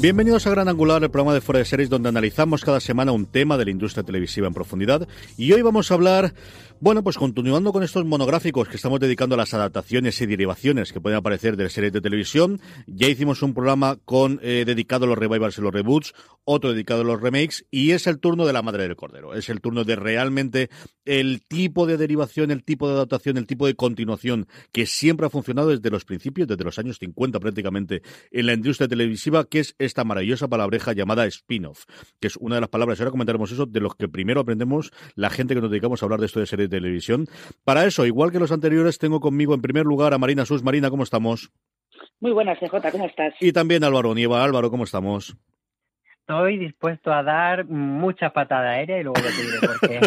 Bienvenidos a Gran Angular, el programa de Fuera de Series donde analizamos cada semana un tema de la industria televisiva en profundidad. Y hoy vamos a hablar bueno, pues continuando con estos monográficos que estamos dedicando a las adaptaciones y derivaciones que pueden aparecer de series de televisión, ya hicimos un programa con eh, dedicado a los revivals y los reboots, otro dedicado a los remakes, y es el turno de la madre del cordero. Es el turno de realmente el tipo de derivación, el tipo de adaptación, el tipo de continuación que siempre ha funcionado desde los principios, desde los años 50 prácticamente, en la industria televisiva, que es esta maravillosa palabreja llamada spin-off, que es una de las palabras, ahora comentaremos eso, de los que primero aprendemos la gente que nos dedicamos a hablar de esto de series televisión. Para eso, igual que los anteriores, tengo conmigo en primer lugar a Marina Sus. Marina, ¿cómo estamos? Muy buenas, CJ, ¿cómo estás? Y también Álvaro Nieva. Álvaro, ¿cómo estamos? Estoy dispuesto a dar mucha patada aérea y luego te diré por qué.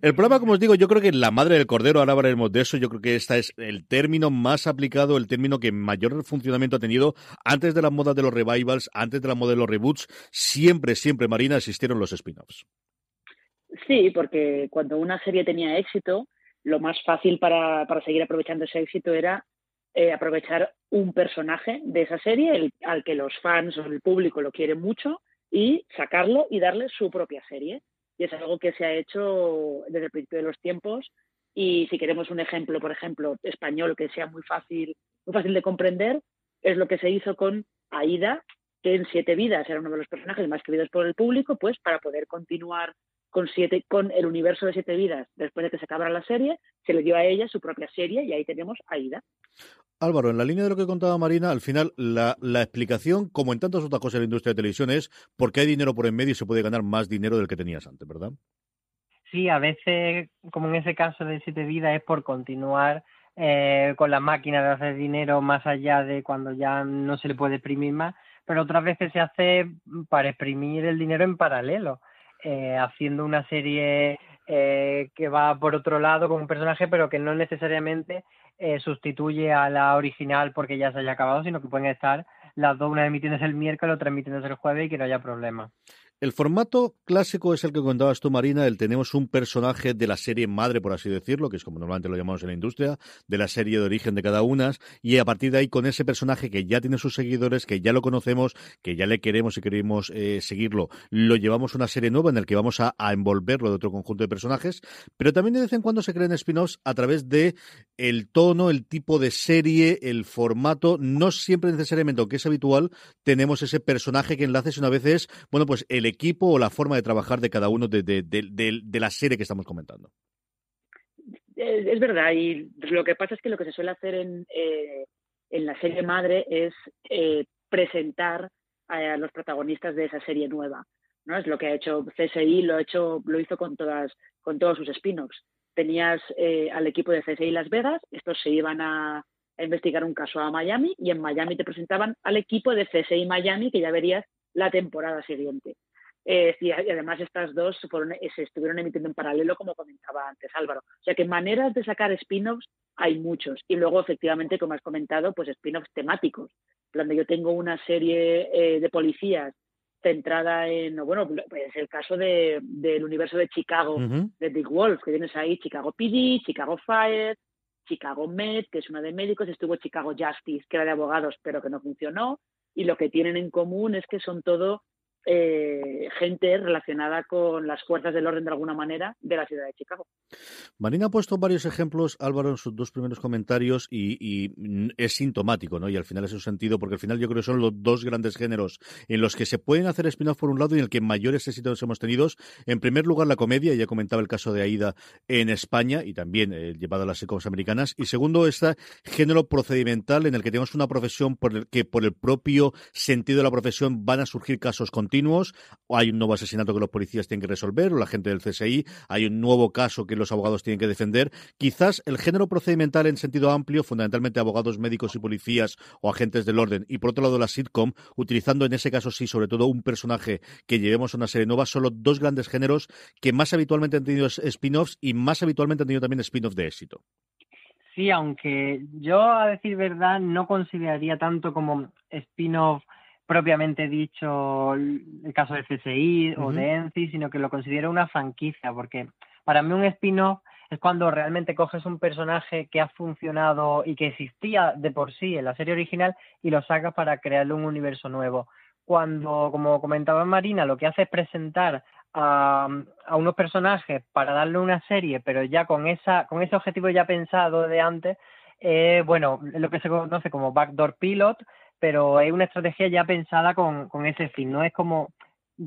el problema, como os digo, yo creo que la madre del cordero, ahora hablaremos de eso, yo creo que este es el término más aplicado, el término que mayor funcionamiento ha tenido antes de la moda de los revivals, antes de la moda de los reboots, siempre, siempre, Marina, existieron los spin-offs. Sí, porque cuando una serie tenía éxito, lo más fácil para, para seguir aprovechando ese éxito era eh, aprovechar un personaje de esa serie el, al que los fans o el público lo quieren mucho y sacarlo y darle su propia serie. Y es algo que se ha hecho desde el principio de los tiempos. Y si queremos un ejemplo, por ejemplo, español que sea muy fácil, muy fácil de comprender, es lo que se hizo con Aida, que en Siete Vidas era uno de los personajes más queridos por el público, pues para poder continuar con, siete, con el universo de siete vidas después de que se acabara la serie, se le dio a ella su propia serie y ahí tenemos Aida. Álvaro, en la línea de lo que contaba Marina, al final la, la, explicación, como en tantas otras cosas en la industria de televisión, es porque hay dinero por en medio y se puede ganar más dinero del que tenías antes, ¿verdad? Sí, a veces, como en ese caso de Siete Vidas, es por continuar eh, con la máquina de hacer dinero más allá de cuando ya no se le puede exprimir más, pero otras veces se hace para exprimir el dinero en paralelo. Eh, haciendo una serie eh, que va por otro lado con un personaje, pero que no necesariamente eh, sustituye a la original porque ya se haya acabado, sino que pueden estar las dos, una emitiéndose el miércoles, otra emitiéndose el jueves y que no haya problema. El formato clásico es el que contabas tú, Marina, el tenemos un personaje de la serie madre, por así decirlo, que es como normalmente lo llamamos en la industria, de la serie de origen de cada una, y a partir de ahí con ese personaje que ya tiene sus seguidores, que ya lo conocemos, que ya le queremos y queremos eh, seguirlo, lo llevamos a una serie nueva en la que vamos a, envolverlo de otro conjunto de personajes, pero también de vez en cuando se crean spin-offs a través de el tono, el tipo de serie, el formato, no siempre necesariamente, aunque es habitual, tenemos ese personaje que enlaces una vez es, bueno, pues el equipo o la forma de trabajar de cada uno de, la serie que estamos comentando. Es verdad, y lo que pasa es que lo que se suele hacer en, eh, en la serie madre es eh, presentar a los protagonistas de esa serie nueva. ¿no? Es lo que ha hecho CSI, lo ha hecho, lo hizo con todas, con todos sus spin-offs. Tenías eh, al equipo de CSI Las Vegas, estos se iban a, investigar un caso a Miami y en Miami te presentaban al equipo de CSI Miami que ya verías la temporada siguiente. Eh, y además estas dos se estuvieron emitiendo en paralelo, como comentaba antes Álvaro. O sea que maneras de sacar spin-offs hay muchos. Y luego, efectivamente, como has comentado, pues spin-offs temáticos. Cuando yo tengo una serie eh, de policías centrada en, bueno, pues el caso de, del universo de Chicago, de Dick Wolf, que tienes ahí Chicago PD, Chicago Fire, Chicago Med, que es una de médicos, estuvo Chicago Justice, que era de abogados, pero que no funcionó, y lo que tienen en común es que son todo eh, gente relacionada con las fuerzas del orden de alguna manera de la ciudad de Chicago. Marina ha puesto varios ejemplos, Álvaro, en sus dos primeros comentarios y, es sintomático, ¿no? Y al final es un sentido, porque al final yo creo que son los dos grandes géneros en los que se pueden hacer spin-off por un lado y en el que mayores éxitos hemos tenido. En primer lugar, la comedia, ya comentaba el caso de Aida en España y también eh, llevado a las ecos americanas. Y segundo, este género procedimental en el que tenemos una profesión por el que por el propio sentido de la profesión van a surgir casos con continuos, hay un nuevo asesinato que los policías tienen que resolver, o la gente del CSI, hay un nuevo caso que los abogados tienen que defender. Quizás el género procedimental en sentido amplio, fundamentalmente abogados, médicos y policías o agentes del orden, y por otro lado la sitcom, utilizando en ese caso sí, sobre todo un personaje que llevemos a una serie nueva, son los dos grandes géneros que más habitualmente han tenido spin-offs y más habitualmente han tenido también spin-offs de éxito. Sí, aunque yo, a decir verdad, no consideraría tanto como spin-off propiamente dicho el caso de CSI o de ENCI, sino que lo considero una franquicia, porque para mí un spin-off es cuando realmente coges un personaje que ha funcionado y que existía de por sí en la serie original y lo sacas para crearle un universo nuevo. Cuando, como comentaba Marina, lo que hace es presentar a, a unos personajes para darle una serie, pero ya con esa, con ese objetivo ya pensado de antes, eh, bueno, lo que se conoce como backdoor pilot, pero es una estrategia ya pensada con, con ese fin, no es como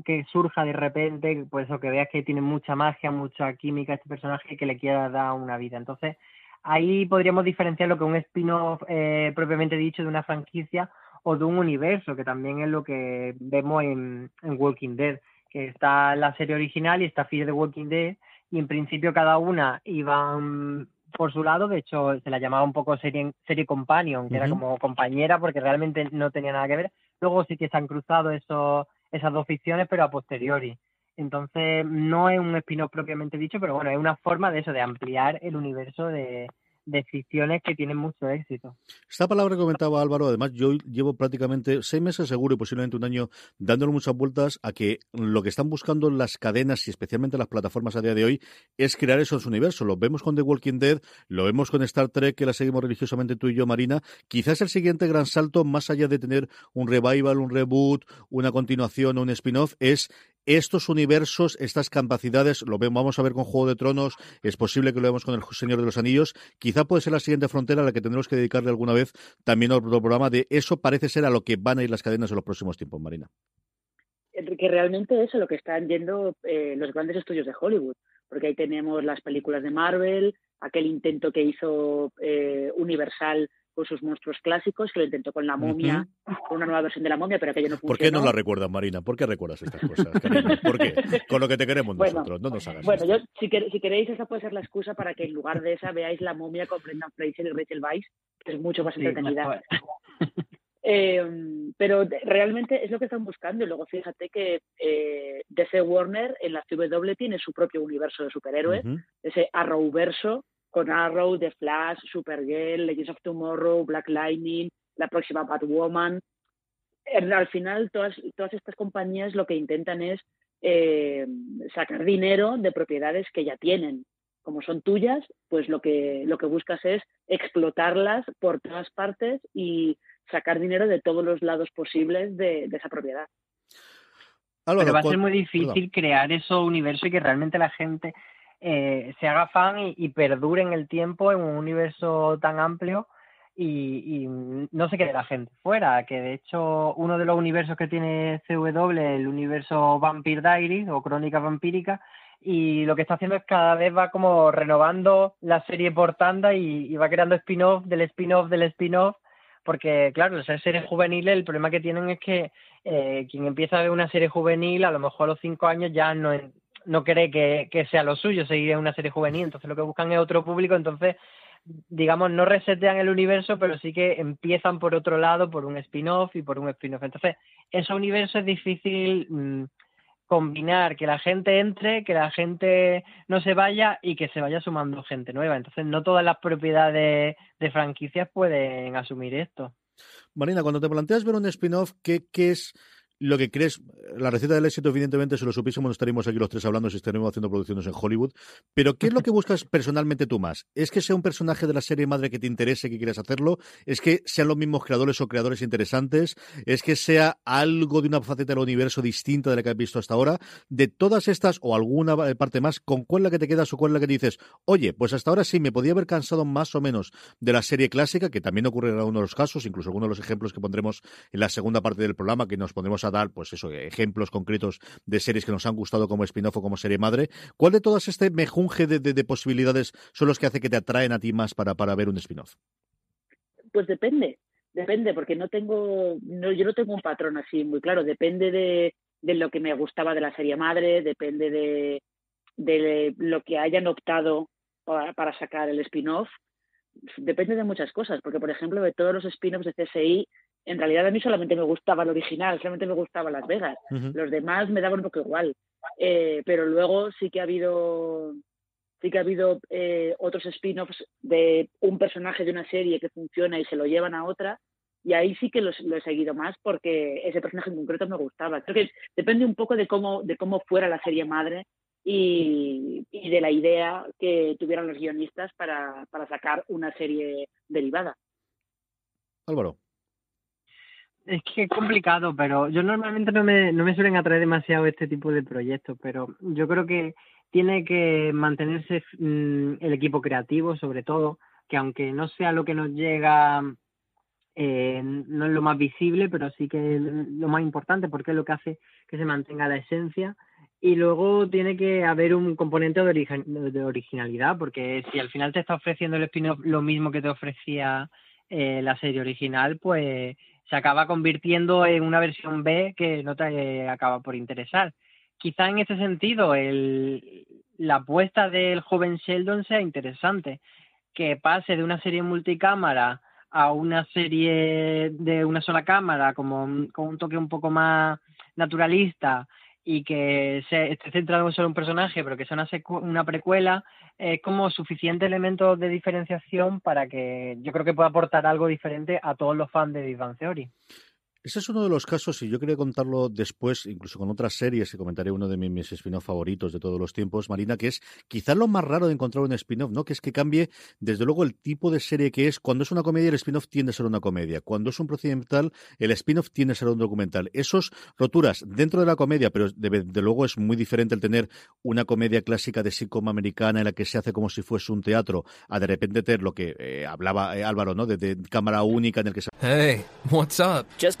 que surja de repente, pues eso que veas que tiene mucha magia, mucha química este personaje que le quiera dar una vida. Entonces, ahí podríamos diferenciar lo que un spin-off eh, propiamente dicho de una franquicia o de un universo, que también es lo que vemos en, en Walking Dead, que está la serie original y está Fear de Walking Dead, y en principio cada una iban por su lado, de hecho se la llamaba un poco serie, serie companion, que era como compañera porque realmente no tenía nada que ver. Luego sí que se han cruzado eso, esas dos ficciones, pero a posteriori. Entonces no es un spin-off propiamente dicho, pero bueno, es una forma de eso, de ampliar el universo de, de ficciones que tienen mucho éxito. Esta palabra que comentaba Álvaro, además, yo llevo prácticamente seis meses seguro y posiblemente un año dándole muchas vueltas a que lo que están buscando las cadenas y especialmente las plataformas a día de hoy es crear esos universos. Lo vemos con The Walking Dead, lo vemos con Star Trek, que la seguimos religiosamente tú y yo, Marina. Quizás el siguiente gran salto, más allá de tener un revival, un reboot, una continuación o un spin-off, es estos universos, estas capacidades, lo vamos a ver con Juego de Tronos, es posible que lo veamos con El Señor de los Anillos, quizá puede ser la siguiente frontera a la que tendremos que dedicarle alguna vez también otro programa de eso parece ser a lo que van a ir las cadenas en los próximos tiempos, Marina. Que realmente es a lo que están yendo eh, los grandes estudios de Hollywood, porque ahí tenemos las películas de Marvel, aquel intento que hizo eh, Universal con sus monstruos clásicos, que lo intentó con la momia, con una nueva versión de la momia, pero aquello no funcionó. ¿Por qué no la recuerdas, Marina? ¿Por qué recuerdas estas cosas? ¿Por qué? Con lo que te queremos nosotros, no nos hagas Bueno, yo, si, queréis, esa puede ser la excusa para que en lugar de esa veáis la momia con Brendan Fraser y Rachel Weisz, que es mucho más entretenida. Eh, pero realmente es lo que están buscando. Y luego fíjate que eh, DC Warner en la CW tiene su propio universo de superhéroes, ese Arrowverso, con Arrow, The Flash, Supergirl, Legends of Tomorrow, Black Lightning, la próxima Batwoman. Al final, todas, todas estas compañías lo que intentan es eh, sacar dinero de propiedades que ya tienen. Como son tuyas, pues lo que, lo que buscas es explotarlas por todas partes y sacar dinero de todos los lados posibles de, esa propiedad. Pero va a ser muy difícil crear ese universo y que realmente la gente eh, se haga fan y, perdure en el tiempo en un universo tan amplio y, no se quede la gente fuera, que de hecho uno de los universos que tiene CW, el universo Vampire Diaries o Crónica Vampírica, y lo que está haciendo es cada vez va como renovando la serie por tanda y, va creando spin-off del spin-off del spin-off porque claro, las series juveniles el problema que tienen es que eh, quien empieza a ver una serie juvenil, a lo mejor a los cinco años ya no, no cree que, que sea lo suyo seguir una serie juvenil, entonces lo que buscan es otro público, entonces digamos, no resetean el universo, pero sí que empiezan por otro lado, por un spin-off y por un spin-off. Entonces, ese universo es difícil mm, combinar, que la gente entre, que la gente no se vaya y que se vaya sumando gente nueva. Entonces, no todas las propiedades de franquicias pueden asumir esto. Marina, cuando te planteas ver un spin-off, ¿qué, ¿qué, es lo que crees, la receta del éxito, evidentemente, si lo supiésemos, estaríamos aquí los tres hablando si estaríamos haciendo producciones en Hollywood. Pero, ¿qué es lo que buscas personalmente tú más? ¿Es que sea un personaje de la serie madre que te interese, que quieras hacerlo? ¿Es que sean los mismos creadores o creadores interesantes? ¿Es que sea algo de una faceta del universo distinta de la que has visto hasta ahora? De todas estas, o alguna parte más, ¿con cuál es la que te quedas o cuál es la que dices, oye, pues hasta ahora sí, me podía haber cansado más o menos de la serie clásica, que también ocurre en algunos de los casos, incluso algunos de los ejemplos que pondremos en la segunda parte del programa, que nos pondremos a dar, pues eso, ejemplos concretos de series que nos han gustado como spin-off o como serie madre. ¿Cuál de todas este mejunje de, posibilidades son los que hace que te atraen a ti más para, para ver un spin-off? Pues depende, depende, porque no tengo, no, yo no tengo un patrón así muy claro, depende de, de lo que me gustaba de la serie madre, depende de, de lo que hayan optado para, para sacar el spin-off, depende de muchas cosas, porque por ejemplo de todos los spin-offs de CSI en realidad a mí solamente me gustaba el original, solamente me gustaba Las Vegas. Los demás me daban un poco igual. Eh, pero luego sí que ha habido sí que ha habido eh, otros spin-offs de un personaje de una serie que funciona y se lo llevan a otra y ahí sí que lo he seguido más porque ese personaje en concreto me gustaba. Creo que depende un poco de cómo, de cómo fuera la serie madre y, y de la idea que tuvieran los guionistas para, para sacar una serie derivada. Álvaro. Es que es complicado, pero yo normalmente no me, no me suelen atraer demasiado este tipo de proyectos, pero yo creo que tiene que mantenerse mm, el equipo creativo, sobre todo, que aunque no sea lo que nos llega, eh, no es lo más visible, pero sí que es lo más importante porque es lo que hace que se mantenga la esencia. Y luego tiene que haber un componente de, de originalidad, porque si al final te está ofreciendo el spin-off lo mismo que te ofrecía eh, la serie original, pues se acaba convirtiendo en una versión B que no te acaba por interesar. Quizá en ese sentido el, la apuesta del joven Sheldon sea interesante, que pase de una serie multicámara a una serie de una sola cámara, como con un toque un poco más naturalista y que se esté centrado en solo un personaje, pero que sea una, una precuela, es como suficiente elemento de diferenciación para que yo creo que pueda aportar algo diferente a todos los fans de Big Bang Theory. Ese es uno de los casos, y yo quería contarlo después, incluso con otras series, que comentaré uno de mis, spin-off favoritos de todos los tiempos, Marina, que es quizás lo más raro de encontrar un spin-off, ¿no? Que es que cambie, desde luego, el tipo de serie que es. Cuando es una comedia, el spin-off tiende a ser una comedia. Cuando es un procedimental, el spin-off tiende a ser un documental. Esos roturas dentro de la comedia, pero de, luego es muy diferente el tener una comedia clásica de sitcom americana en la que se hace como si fuese un teatro, a de repente tener lo que eh, hablaba eh, Álvaro, ¿no? De, cámara única en el que se. Hey, what's up? Just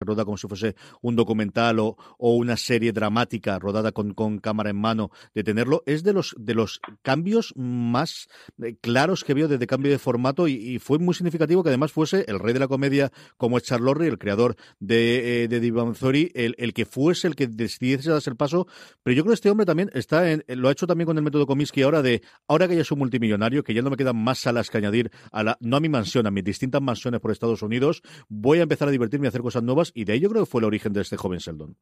Rodada como si fuese un documental o, una serie dramática rodada con, cámara en mano, de tenerlo, es de los, de los cambios más eh, claros que veo desde cambio de formato y, fue muy significativo que además fuese el rey de la comedia como es Charles Lorry, el creador de, eh, de Divan el, el, que fuese el que decidiese darse el paso, pero yo creo que este hombre también está en, lo ha hecho también con el método Comiskey ahora de, ahora que ya soy multimillonario, que ya no me quedan más salas que añadir a la, no a mi mansión, a mis distintas mansiones por Estados Unidos, voy a empezar a divertirme a hacer cosas nuevas y de ahí yo creo que fue el origen de este joven Sheldon.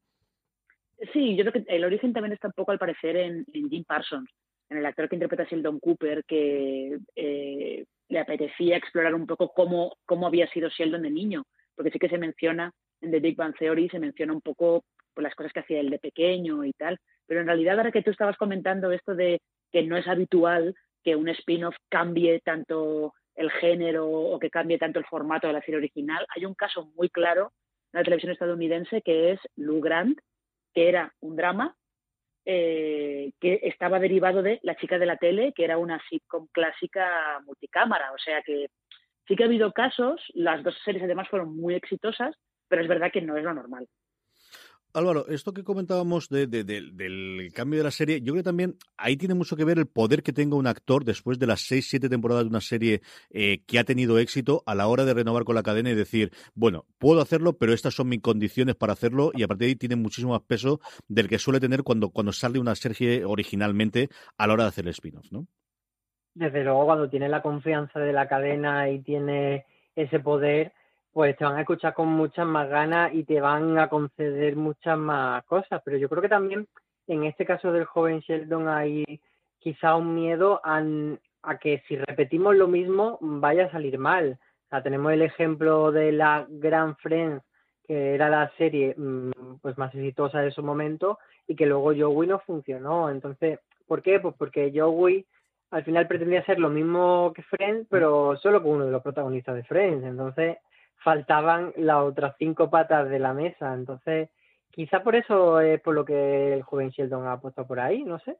Sí, yo creo que el origen también está un poco al parecer en, Jim Parsons, en el actor que interpreta a Sheldon Cooper, que eh, le apetecía explorar un poco cómo, cómo había sido Sheldon de niño, porque sí que se menciona en The Big Bang Theory, se menciona un poco pues, las cosas que hacía él de pequeño y tal, pero en realidad ahora que tú estabas comentando esto de que no es habitual que un spin-off cambie tanto el género o que cambie tanto el formato de la serie original, hay un caso muy claro en la televisión estadounidense que es Lou Grant, que era un drama eh, que estaba derivado de La chica de la tele, que era una sitcom clásica multicámara. O sea que sí que ha habido casos, las dos series además fueron muy exitosas, pero es verdad que no es lo normal. Álvaro, esto que comentábamos del cambio de la serie, yo creo que también ahí tiene mucho que ver el poder que tenga un actor después de las seis, siete temporadas de una serie eh, que ha tenido éxito a la hora de renovar con la cadena y decir, bueno, puedo hacerlo, pero estas son mis condiciones para hacerlo y a partir de ahí tiene muchísimo más peso del que suele tener cuando, cuando sale una serie originalmente a la hora de hacer el spin-off, ¿no? Desde luego, cuando tiene la confianza de la cadena y tiene ese poder, pues te van a escuchar con muchas más ganas y te van a conceder muchas más cosas. Pero yo creo que también en este caso del joven Sheldon hay quizá un miedo a, que si repetimos lo mismo vaya a salir mal. O sea, tenemos el ejemplo de la Gran Friends, que era la serie mm, pues más exitosa de su momento y que luego Joey no funcionó. Entonces, ¿por qué? Pues porque Joey al final pretendía ser lo mismo que Friends, pero solo con uno de los protagonistas de Friends. Entonces, faltaban las otras cinco patas de la mesa. Entonces, quizá por eso es por lo que el joven Sheldon ha puesto por ahí, no sé.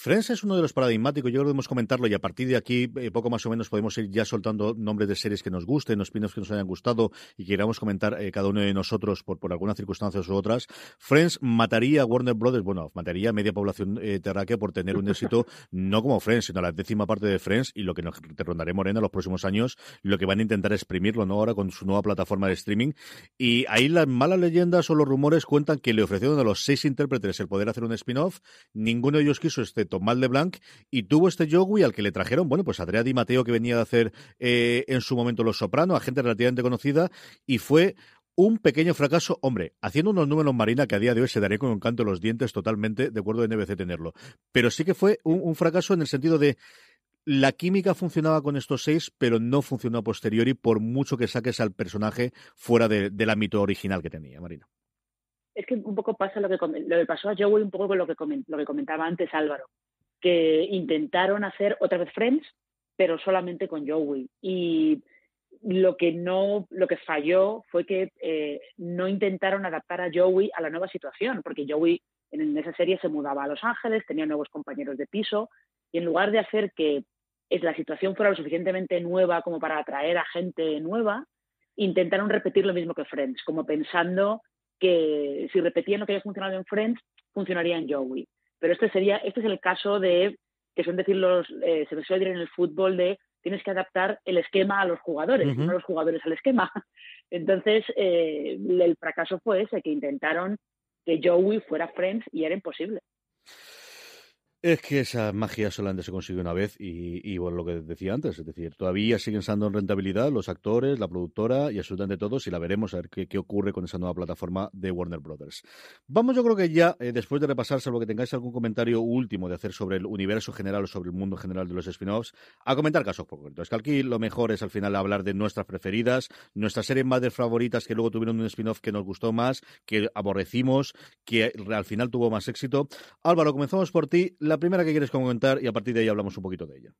Friends es uno de los paradigmáticos, yo creo que debemos comentarlo y a partir de aquí, eh, poco más o menos, podemos ir ya soltando nombres de series que nos gusten, los pinos que nos hayan gustado y que queramos comentar eh, cada uno de nosotros por, por algunas circunstancias u otras. Friends mataría a Warner Brothers, bueno, mataría a media población eh, terráquea por tener un éxito, no como Friends, sino a la décima parte de Friends y lo que nos te rondaré Morena los próximos años, lo que van a intentar exprimirlo, ¿no? Ahora con su nueva plataforma de streaming. Y ahí las malas leyendas o los rumores cuentan que le ofrecieron a los seis intérpretes el poder hacer un spin-off, ninguno de ellos quiso este Mal de Blanc, y tuvo este Joey al que le trajeron, bueno, pues Adrià Di Mateo, que venía de hacer eh, en su momento Los Soprano, a gente relativamente conocida, y fue un pequeño fracaso, hombre, haciendo unos números Marina que a día de hoy se daría con un canto de los dientes totalmente, de acuerdo de NBC tenerlo. Pero sí que fue un, fracaso en el sentido de la química funcionaba con estos seis, pero no funcionó a posteriori por mucho que saques al personaje fuera del ámbito original que tenía, Marina. Es que un poco pasa lo que, lo que pasó a Joey, un poco con lo que, lo que comentaba antes Álvaro que intentaron hacer otra vez Friends, pero solamente con Joey. Y lo que no, lo que falló fue que eh, no intentaron adaptar a Joey a la nueva situación, porque Joey en esa serie se mudaba a Los Ángeles, tenía nuevos compañeros de piso, y en lugar de hacer que la situación fuera lo suficientemente nueva como para atraer a gente nueva, intentaron repetir lo mismo que Friends, como pensando que si repetían lo que había funcionado en Friends, funcionaría en Joey. Pero este sería, este es el caso de, que son decir los, eh, se suele decir en el fútbol de tienes que adaptar el esquema a los jugadores, no los jugadores al esquema. Entonces, eh, el fracaso fue ese, que intentaron que Joey fuera Friends y era imposible. Es que esa magia solamente se consigue una vez y, bueno, lo que decía antes, es decir, todavía siguen estando en rentabilidad los actores, la productora y absolutamente todos y la veremos a ver qué, ocurre con esa nueva plataforma de Warner Brothers. Vamos yo creo que ya, eh, después de repasar, salvo que tengáis algún comentario último de hacer sobre el universo general o sobre el mundo general de los spin-offs, a comentar casos concretos. Que aquí lo mejor es al final hablar de nuestras preferidas, nuestras series madres favoritas que luego tuvieron un spin-off que nos gustó más, que aborrecimos, que al final tuvo más éxito. Álvaro, comenzamos por ti la primera que quieres comentar y a partir de ahí hablamos un poquito de ella.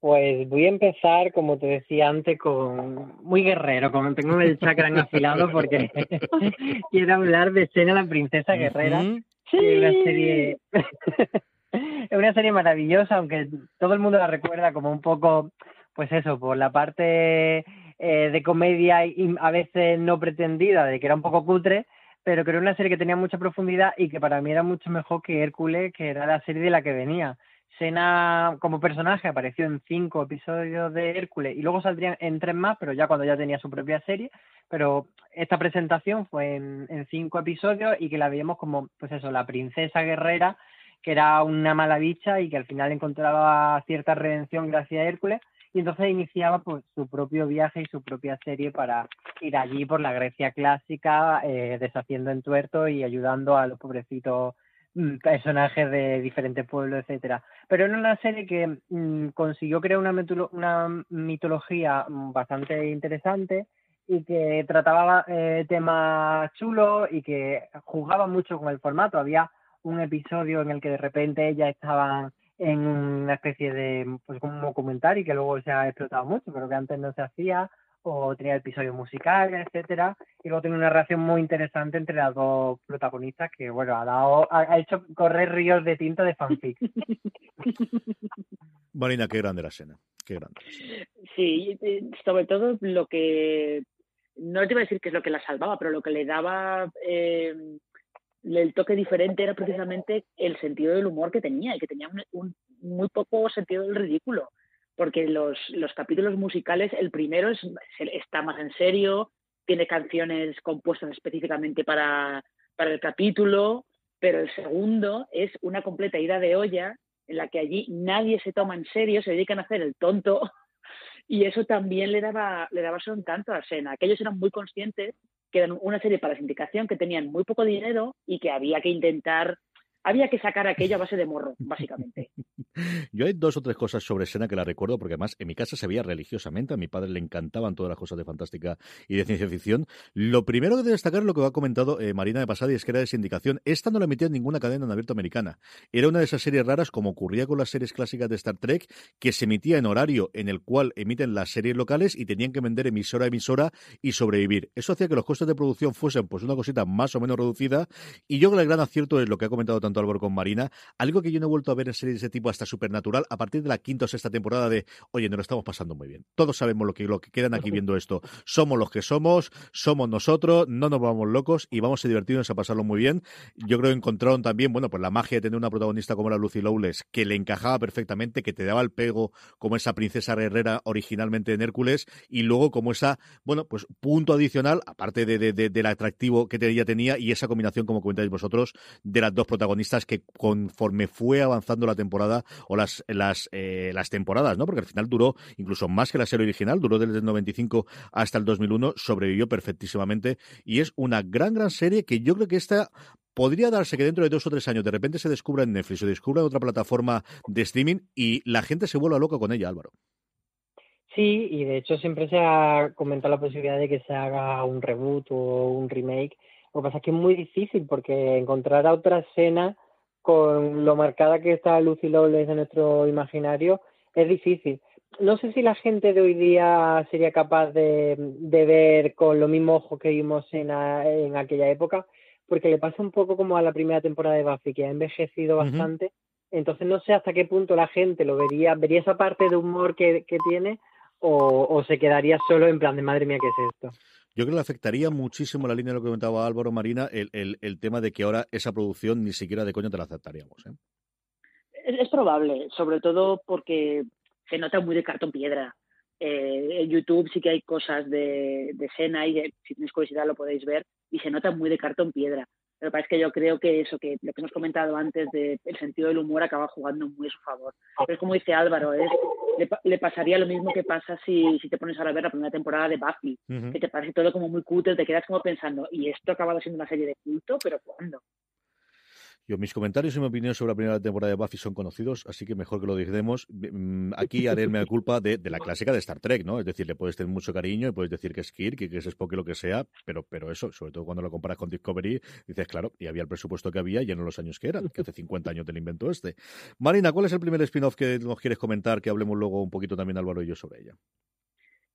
Pues voy a empezar, como te decía antes, con muy guerrero, como tengo el chakra afilado, porque quiero hablar de Sena la princesa guerrera. Sí. Es una serie, es una serie maravillosa, aunque todo el mundo la recuerda como un poco, pues eso, por la parte eh, de comedia y a veces no pretendida, de que era un poco cutre, pero que era una serie que tenía mucha profundidad y que para mí era mucho mejor que Hércules, que era la serie de la que venía. Sena como personaje apareció en cinco episodios de Hércules y luego saldría en tres más, pero ya cuando ya tenía su propia serie. Pero esta presentación fue en, cinco episodios y que la veíamos como, pues eso, la princesa guerrera, que era una mala bicha y que al final encontraba cierta redención gracias a Hércules y entonces iniciaba pues su propio viaje y su propia serie para ir allí por la Grecia clásica, eh, deshaciendo entuertos y ayudando a los pobrecitos mm, personajes de diferentes pueblos, etcétera. Pero era una serie que mm, consiguió crear una, una mitología mm, bastante interesante y que trataba eh, temas chulos y que jugaba mucho con el formato. Había un episodio en el que de repente ella estaban en una especie de, pues como un documental y que luego se ha explotado mucho, pero que antes no se hacía, o tenía episodios musicales, etcétera, y luego tiene una relación muy interesante entre las dos protagonistas que, bueno, ha dado, ha, hecho correr ríos de tinta de fanfic. Marina, qué grande la escena, qué grande. Sí, sobre todo lo que, no te iba a decir que es lo que la salvaba, pero lo que le daba eh, el toque diferente era precisamente el sentido del humor que tenía y que tenía un, muy poco sentido del ridículo porque los, los capítulos musicales, el primero es, está más en serio, tiene canciones compuestas específicamente para, para el capítulo, pero el segundo es una completa ida de olla en la que allí nadie se toma en serio, se dedican a hacer el tonto y eso también le daba, le daba son tanto a Sena. Aquellos eran muy conscientes que una serie para sindicación que tenían muy poco dinero y que había que intentar había que sacar aquello a base de morro, básicamente. Yo hay dos o tres cosas sobre escena que la recuerdo, porque además en mi casa se veía religiosamente, a mi padre le encantaban todas las cosas de fantástica y de ciencia ficción. Lo primero que debe destacar es lo que ha comentado eh, Marina de pasada, y es que era de sindicación. Esta no la emitía en ninguna cadena en abierto americana. Era una de esas series raras, como ocurría con las series clásicas de Star Trek, que se emitía en horario en el cual emiten las series locales y tenían que vender emisora a emisora y sobrevivir. Eso hacía que los costes de producción fuesen pues una cosita más o menos reducida, y yo creo que el gran acierto es lo que ha comentado tanto Álvaro con Marina, algo que yo no he vuelto a ver en series de ese tipo hasta Supernatural a partir de la quinta o sexta temporada de, oye, nos lo estamos pasando muy bien. Todos sabemos lo que, lo que quedan aquí viendo esto. Somos los que somos, somos nosotros, no nos vamos locos y vamos a divertirnos a pasarlo muy bien. Yo creo que encontraron también, bueno, pues la magia de tener una protagonista como la Lucy Lowles, que le encajaba perfectamente, que te daba el pego como esa princesa guerrera originalmente en Hércules y luego como esa, bueno, pues punto adicional, aparte de, del atractivo que ella tenía y esa combinación, como comentáis vosotros, de las dos protagonistas que conforme fue avanzando la temporada o las, las, eh, las temporadas, ¿no? Porque al final duró incluso más que la serie original, duró desde el 95 hasta el 2001, sobrevivió perfectísimamente y es una gran, gran serie que yo creo que esta podría darse que dentro de dos o tres años de repente se descubra en Netflix o descubra en otra plataforma de streaming y la gente se vuelva loca con ella, Álvaro. Sí, y de hecho siempre se ha comentado la posibilidad de que se haga un reboot o un remake. Lo que pasa es que es muy difícil porque encontrar a otra escena con lo marcada que está Lucy Lawless en nuestro imaginario, es difícil. No sé si la gente de hoy día sería capaz de, ver con los mismos ojos que vimos en, en, aquella época, porque le pasa un poco como a la primera temporada de Buffy, que ha envejecido bastante. Entonces no sé hasta qué punto la gente lo vería, vería esa parte de humor que, que tiene o, o se quedaría solo en plan de madre mía, ¿qué es esto? Yo creo que le afectaría muchísimo la línea de lo que comentaba Álvaro Marina, el, el, tema de que ahora esa producción ni siquiera de coño te la aceptaríamos. ¿eh? Es, probable, sobre todo porque se nota muy de cartón piedra. Eh, en YouTube sí que hay cosas de, de y si tenéis curiosidad lo podéis ver y se nota muy de cartón piedra. Pero parece que yo creo que eso, que lo que hemos comentado antes de el sentido del humor acaba jugando muy a su favor. Pero es como dice Álvaro, es, le, pasaría lo mismo que pasa si, si te pones a ver la primera temporada de Buffy, que te parece todo como muy cutre, te quedas como pensando, y esto ha acabado siendo una serie de culto, pero ¿cuándo? Yo, mis comentarios y mi opinión sobre la primera temporada de Buffy son conocidos, así que mejor que lo digamos. Mm, aquí haré la culpa de, la clásica de Star Trek, ¿no? Es decir, le puedes tener mucho cariño y puedes decir que es Kirk, que es Spock, lo que sea, pero, pero eso, sobre todo cuando lo comparas con Discovery, dices, claro, y había el presupuesto que había y no los años que eran, que hace 50 años del invento este. Marina, ¿cuál es el primer spin-off que nos quieres comentar, que hablemos luego un poquito también Álvaro y yo sobre ella?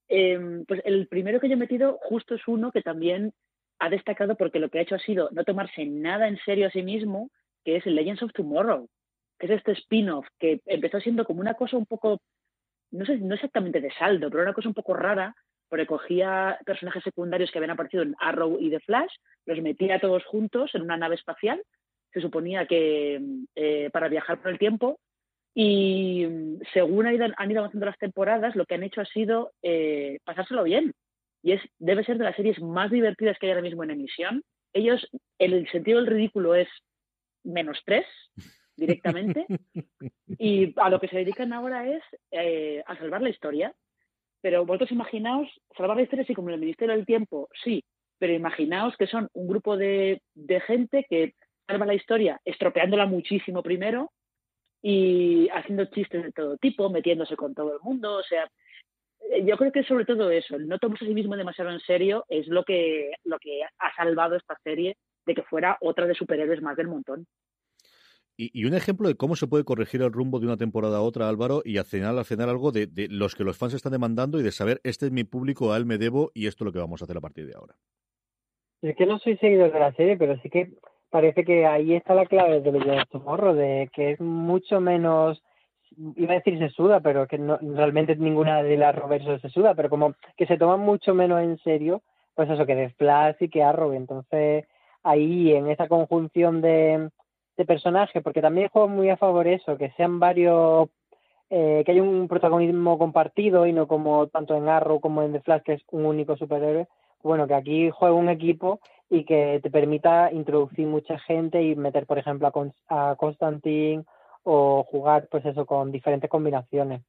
Em, pues el primero que yo he metido justo es uno que también ha destacado porque lo que ha hecho ha sido no tomarse nada en serio a sí mismo, que es Legends of Tomorrow, que es este spin-off que empezó siendo como una cosa un poco, no sé, no exactamente de saldo, pero una cosa un poco rara, porque cogía personajes secundarios que habían aparecido en Arrow y The Flash, los metía todos juntos en una nave espacial, se suponía que eh, para viajar por el tiempo, y según han ido, avanzando las temporadas, lo que han hecho ha sido eh, pasárselo bien. Y es, debe ser de las series más divertidas que hay ahora mismo en emisión. Ellos, el sentido del ridículo es menos tres. directamente y a lo que se dedican ahora es eh, a salvar la historia. Pero vosotros imaginaos, salvar la historia sí como el Ministerio del Tiempo, sí, pero imaginaos que son un grupo de, de gente que salva la historia estropeándola muchísimo primero y haciendo chistes de todo tipo, metiéndose con todo el mundo, o sea, eh, yo creo que sobre todo eso, el no tomarse a sí mismo demasiado en serio es lo que, lo que ha salvado esta serie de que fuera otra de superhéroes más del montón. Y, un ejemplo de cómo se puede corregir el rumbo de una temporada a otra, Álvaro, y al final, al final algo de, de, los que los fans están demandando y de saber, este es mi público, a él me debo y esto es lo que vamos a hacer a partir de ahora. Es que no soy seguidor de la serie, pero sí que parece que ahí está la clave de los Tomorrow, de que es mucho menos iba a decir se suda, pero que no, realmente ninguna de las Roversos se suda, pero como que se toma mucho menos en serio, pues eso, que de Flash y que Arrow. Entonces, ahí en esa conjunción de, personajes, porque también juego muy a favor eso, que sean varios, eh, que haya un protagonismo compartido y no como tanto en Arrow como en The Flash, que es un único superhéroe. Bueno, que aquí juegue un equipo y que te permita introducir mucha gente y meter, por ejemplo, a, a Constantine o jugar pues eso con diferentes combinaciones.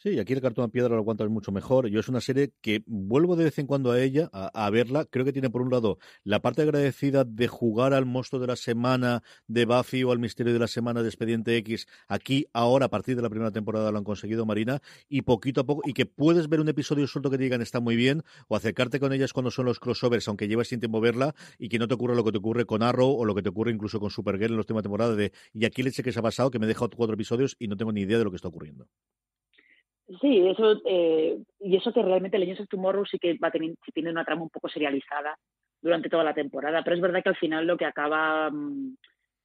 Sí, aquí el cartón a piedra lo aguantas mucho mejor. Yo es una serie que vuelvo de vez en cuando a ella, a, verla. Creo que tiene por un lado la parte agradecida de jugar al monstruo de la semana de Buffy o al misterio de la semana de Expediente X. Aquí, ahora, a partir de la primera temporada lo han conseguido Marina. Y poquito a poco, y que puedes ver un episodio suelto que te digan está muy bien, o acercarte con ellas cuando son los crossovers, aunque llevas sin tiempo verla, y que no te ocurra lo que te ocurre con Arrow o lo que te ocurre incluso con Supergirl en la última temporada de y aquí leche que se ha pasado, que me deja cuatro episodios y no tengo ni idea de lo que está ocurriendo. Sí, eso, eh, y eso que realmente Legends of Tomorrow sí que va a tener, tiene una trama un poco serializada durante toda la temporada, pero es verdad que al final lo que acaba, mm,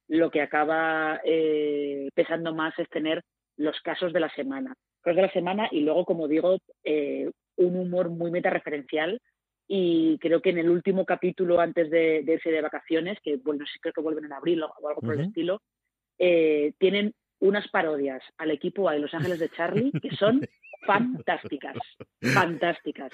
lo que acaba eh, pesando más es tener los casos de la semana, casos de la semana y luego, como digo, eh, un humor muy meta-referencial y creo que en el último capítulo antes de, irse de vacaciones, que bueno, sí creo que vuelven en abril o algo por el estilo, tienen unas parodias al equipo A de Los Ángeles de Charlie que son fantásticas, fantásticas.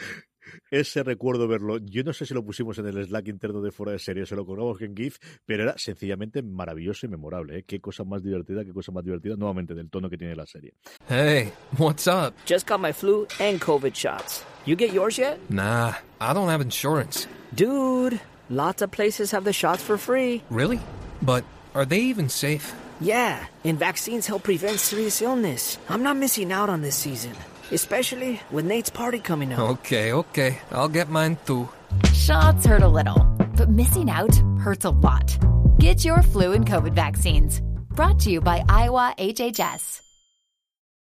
Ese recuerdo verlo, yo no sé si lo pusimos en el Slack interno de fuera de serie, se lo cobramos en GIF, pero era sencillamente maravilloso y memorable. ¿eh? Qué cosa más divertida, qué cosa más divertida, nuevamente del tono que tiene la serie. Hey, what's up? Just got my flu and COVID shots. You get yours yet? Nah, I don't have insurance. Dude, lots of places have the shots for free. Really? But are they even safe? Yeah, and vaccines help prevent serious illness. I'm not missing out on this season, especially with Nate's party coming up. Okay, okay. I'll get mine too. Shots hurt a little, but missing out hurts a lot. Get your flu and COVID vaccines. Brought to you by Iowa HHS.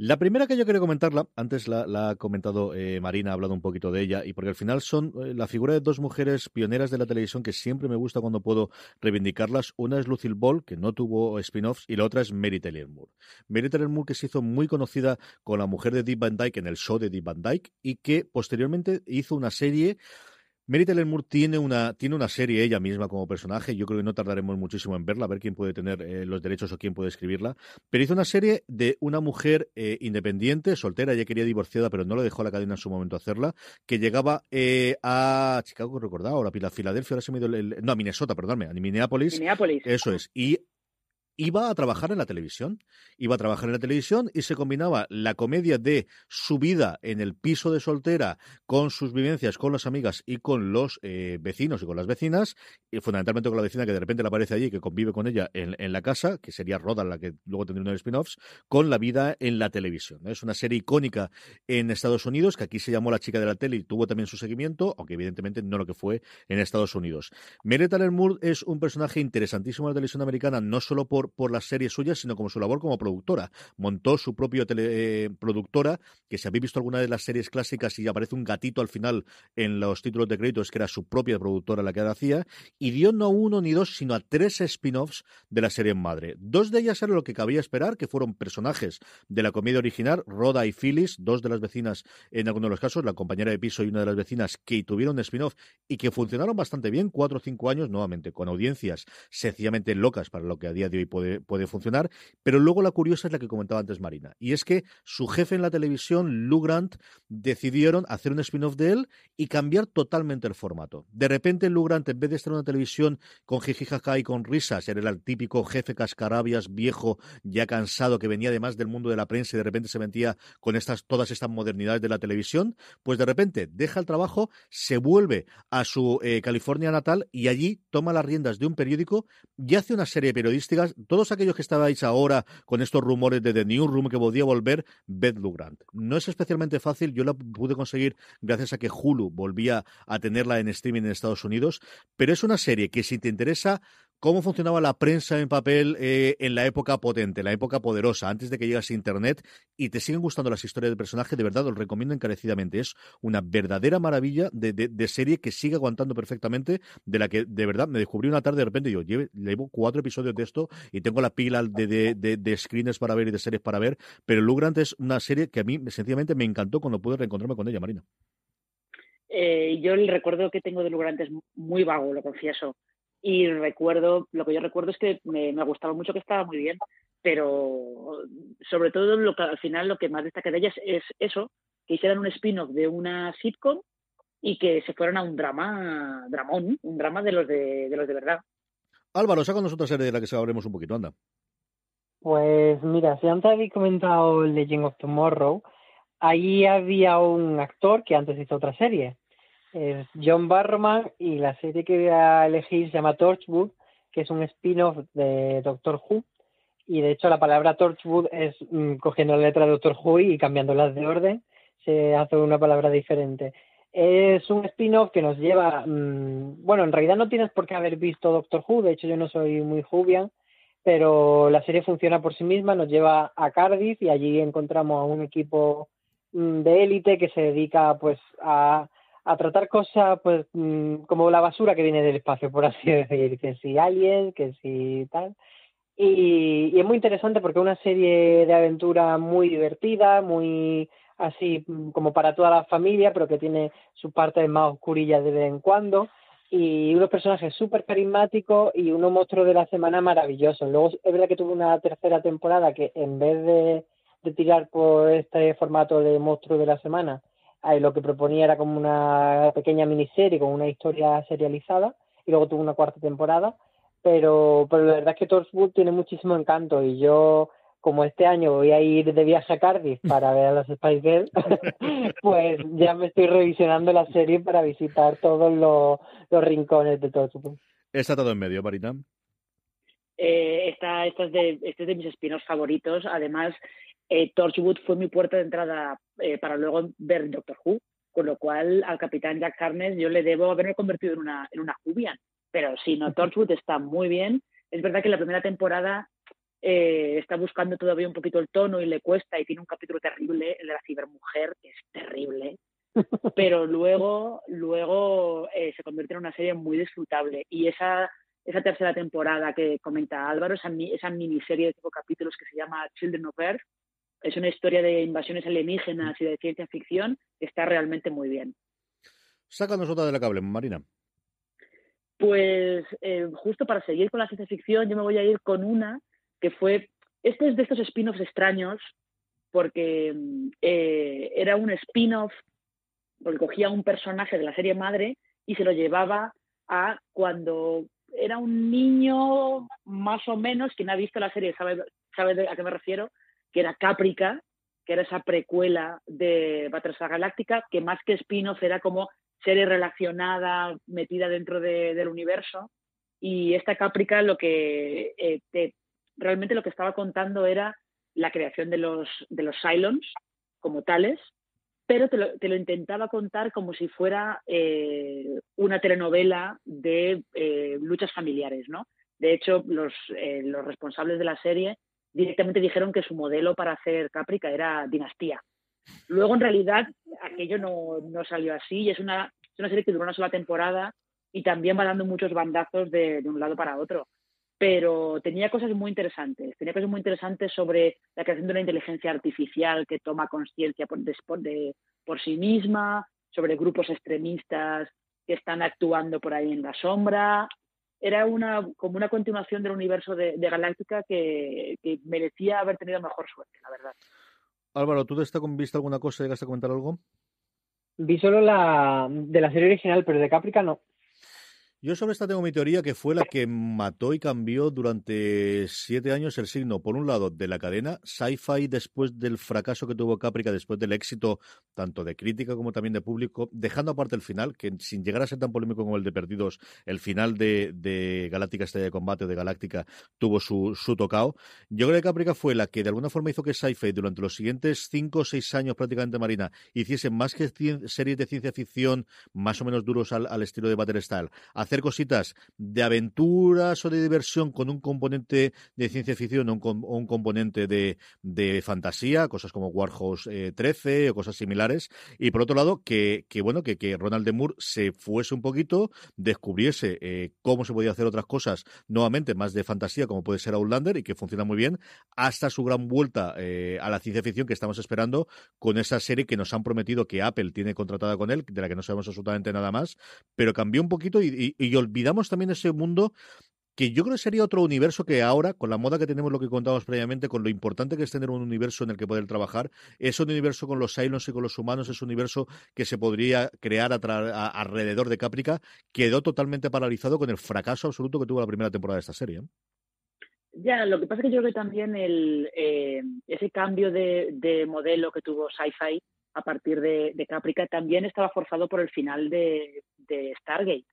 La primera que yo quiero comentarla, antes la, ha comentado eh, Marina, ha hablado un poquito de ella, y porque al final son eh, la figura de dos mujeres pioneras de la televisión que siempre me gusta cuando puedo reivindicarlas. Una es Lucille Ball, que no tuvo spin-offs, y la otra es Mary Taylor Moore. Mary Taylor Moore que se hizo muy conocida con la mujer de Deep Van Dyke en el show de Deep Van Dyke, y que posteriormente hizo una serie Mary Taylor Moore tiene una, tiene una serie ella misma como personaje. Yo creo que no tardaremos muchísimo en verla, a ver quién puede tener eh, los derechos o quién puede escribirla. Pero hizo una serie de una mujer eh, independiente, soltera, ella quería divorciada, pero no le dejó la cadena en su momento hacerla, que llegaba eh, a Chicago, recordaba, ahora a Filadelfia, ahora se me dio el, no, a Minnesota, perdónme, a Minneapolis. Minneapolis. Eso es. Y iba a trabajar en la televisión. Iba a trabajar en la televisión y se combinaba la comedia de su vida en el piso de soltera con sus vivencias con las amigas y con los eh, vecinos y con las vecinas, y fundamentalmente con la vecina que de repente le aparece allí que convive con ella en, la casa, que sería Roda, la que luego tendría uno de spin-offs, con la vida en la televisión. Es una serie icónica en Estados Unidos, que aquí se llamó La chica de la tele y tuvo también su seguimiento, aunque evidentemente no lo que fue en Estados Unidos. Tyler Moore es un personaje interesantísimo en la televisión americana, no solo por por, las series suyas, sino como su labor como productora. Montó su propia eh, productora, que si habéis visto alguna de las series clásicas y aparece un gatito al final en los títulos de crédito, es que era su propia productora la que la hacía, y dio no uno ni dos, sino a tres spin-offs de la serie madre. Dos de ellas eran lo que cabía esperar, que fueron personajes de la comedia original, Rhoda y Phyllis, dos de las vecinas en algunos de los casos, la compañera de piso y una de las vecinas que tuvieron spin-off y que funcionaron bastante bien, cuatro o cinco años, nuevamente, con audiencias sencillamente locas para lo que a día de hoy puede, puede funcionar. Pero luego la curiosa es la que comentaba antes Marina, y es que su jefe en la televisión, Lou Grant, decidieron hacer un spin-off de él y cambiar totalmente el formato. De repente, Lou Grant, en vez de estar en una televisión con jijijaja y con risas, era el típico jefe cascarabias, viejo, ya cansado, que venía además del mundo de la prensa y de repente se metía con estas, todas estas modernidades de la televisión, pues de repente deja el trabajo, se vuelve a su eh, California natal y allí toma las riendas de un periódico y hace una serie de periodísticas. Todos aquellos que estabais ahora con estos rumores de The Newsroom que podía volver, Beth Lou Grant. No es especialmente fácil, yo la pude conseguir gracias a que Hulu volvía a tenerla en streaming en Estados Unidos, pero es una serie que si te interesa cómo funcionaba la prensa en papel eh, en la época potente, la época poderosa, antes de que llegase Internet, y te siguen gustando las historias del personaje, de verdad os recomiendo encarecidamente. Es una verdadera maravilla de, serie que sigue aguantando perfectamente, de la que de verdad me descubrí una tarde de repente, yo llevo cuatro episodios de esto y tengo la pila de, de, screens para ver y de series para ver, pero Lugrant es una serie que a mí sencillamente me encantó cuando pude reencontrarme con ella, Marina. Eh, yo el recuerdo que tengo de Lugrant es muy vago, lo confieso y recuerdo, lo que yo recuerdo es que me, gustaba mucho que estaba muy bien, pero sobre todo lo que al final lo que más destaca de ellas es eso, que hicieran un spin-off de una sitcom y que se fueran a un drama, dramón, un drama de los de, de los de verdad. Álvaro, saca otra serie de la que sabremos un poquito, anda. Pues mira, si antes habéis comentado Legend of Tomorrow, ahí había un actor que antes hizo otra serie, es John Barrowman y la serie que voy a elegir se llama Torchwood, que es un spin-off de Doctor Who. Y de hecho la palabra Torchwood es mm, cogiendo la letra de Doctor Who y cambiándolas de orden, se hace una palabra diferente. Es un spin-off que nos lleva, mm, bueno, en realidad no tienes por qué haber visto Doctor Who, de hecho yo no soy muy Whovian, pero la serie funciona por sí misma, nos lleva a Cardiff y allí encontramos a un equipo mm, de élite que se dedica pues a a tratar cosas pues mm, como la basura que viene del espacio, por así decir, que si alguien, que si tal. Y, es muy interesante porque es una serie de aventura muy divertida, muy así mm, como para toda la familia, pero que tiene su parte más oscurilla de vez en cuando. Y unos personajes súper carismáticos y unos monstruos de la semana maravillosos. Luego es verdad que tuvo una tercera temporada que en vez de, de tirar por este formato de monstruo de la semana, lo que proponía era como una pequeña miniserie con una historia serializada y luego tuvo una cuarta temporada. Pero, pero la verdad es que Torchwood tiene muchísimo encanto y yo, como este año voy a ir de viaje a Cardiff para ver a los Spice Girls, pues ya me estoy revisionando la serie para visitar todos los, los rincones de Torchwood. Está todo en medio, Marina. Eh, esta, esta es de, este es de mis espinos favoritos. Además, eh, Torchwood fue mi puerta de entrada eh, para luego ver Doctor Who, con lo cual al capitán Jack Harness yo le debo haberme convertido en una, en una Jubian. Pero sí, no, Torchwood está muy bien. Es verdad que la primera temporada eh, está buscando todavía un poquito el tono y le cuesta y tiene un capítulo terrible, el de la cibermujer, que es terrible. Pero luego, luego se convierte en una serie muy disfrutable. Y esa, esa tercera temporada que comenta Álvaro, esa, esa miniserie de cinco capítulos que se llama Children of Earth, es una historia de invasiones alienígenas y de ciencia ficción que está realmente muy bien. Sácanos otra de la cable, Marina. Pues eh, justo para seguir con la ciencia ficción, yo me voy a ir con una que fue, este es de estos spin-offs extraños, porque eh, era un spin-off, porque cogía un personaje de la serie madre y se lo llevaba a cuando era un niño más o menos, quien ha visto la serie sabe, sabe a qué me refiero, que era Caprica, que era esa precuela de Battlestar Galáctica, que más que spin-off era como serie relacionada, metida dentro del universo. Y esta Caprica lo que eh, realmente lo que estaba contando era la creación de los, de los Cylons como tales, pero te lo, intentaba contar como si fuera eh, una telenovela de eh, luchas familiares, ¿no? De hecho, los, los responsables de la serie directamente dijeron que su modelo para hacer Caprica era Dinastía. Luego, en realidad, aquello no, no salió así y es una, es una serie que duró una sola temporada y también va dando muchos bandazos de, de un lado para otro pero tenía cosas muy interesantes. Tenía cosas muy interesantes sobre la creación de una inteligencia artificial que toma conciencia por, de, por sí misma, sobre grupos extremistas que están actuando por ahí en la sombra. Era una, como una continuación del universo de, de Galáctica que, que, merecía haber tenido mejor suerte, la verdad. Álvaro, ¿tú de esta visto alguna cosa? ¿Llegaste a comentar algo? Vi solo la de la serie original, pero de Caprica no. Yo sobre esta tengo mi teoría que fue la que mató y cambió durante siete años el signo, por un lado, de la cadena, sci-fi después del fracaso que tuvo Caprica, después del éxito tanto de crítica como también de público, dejando aparte el final, que sin llegar a ser tan polémico como el de Perdidos, el final de, de Galáctica Estrella de Combate de Galáctica tuvo su, su tocado. Yo creo que Caprica fue la que de alguna forma hizo que sci-fi durante los siguientes cinco o seis años prácticamente Marina hiciese más que series de ciencia ficción más o menos duros al, al estilo de Battlestar, hacer cositas de aventuras o de diversión con un componente de ciencia ficción o un, un componente de, de, fantasía, cosas como Warhorse 13 eh, o cosas similares. Y por otro lado, que, que bueno, que, que, Ronald de Moore se fuese un poquito, descubriese eh, cómo se podía hacer otras cosas, nuevamente más de fantasía, como puede ser Outlander, y que funciona muy bien, hasta su gran vuelta eh, a la ciencia ficción que estamos esperando con esa serie que nos han prometido que Apple tiene contratada con él, de la que no sabemos absolutamente nada más, pero cambió un poquito y, y, y olvidamos también ese mundo que yo creo que sería otro universo que ahora, con la moda que tenemos, lo que contábamos previamente, con lo importante que es tener un universo en el que poder trabajar, es un universo con los Cylons y con los humanos, es un universo que se podría crear alrededor de Caprica, quedó totalmente paralizado con el fracaso absoluto que tuvo la primera temporada de esta serie. Ya, lo que pasa es que yo creo que también el, eh, ese cambio de, de, modelo que tuvo Sci-Fi a partir de, de, Caprica también estaba forzado por el final de, de Stargate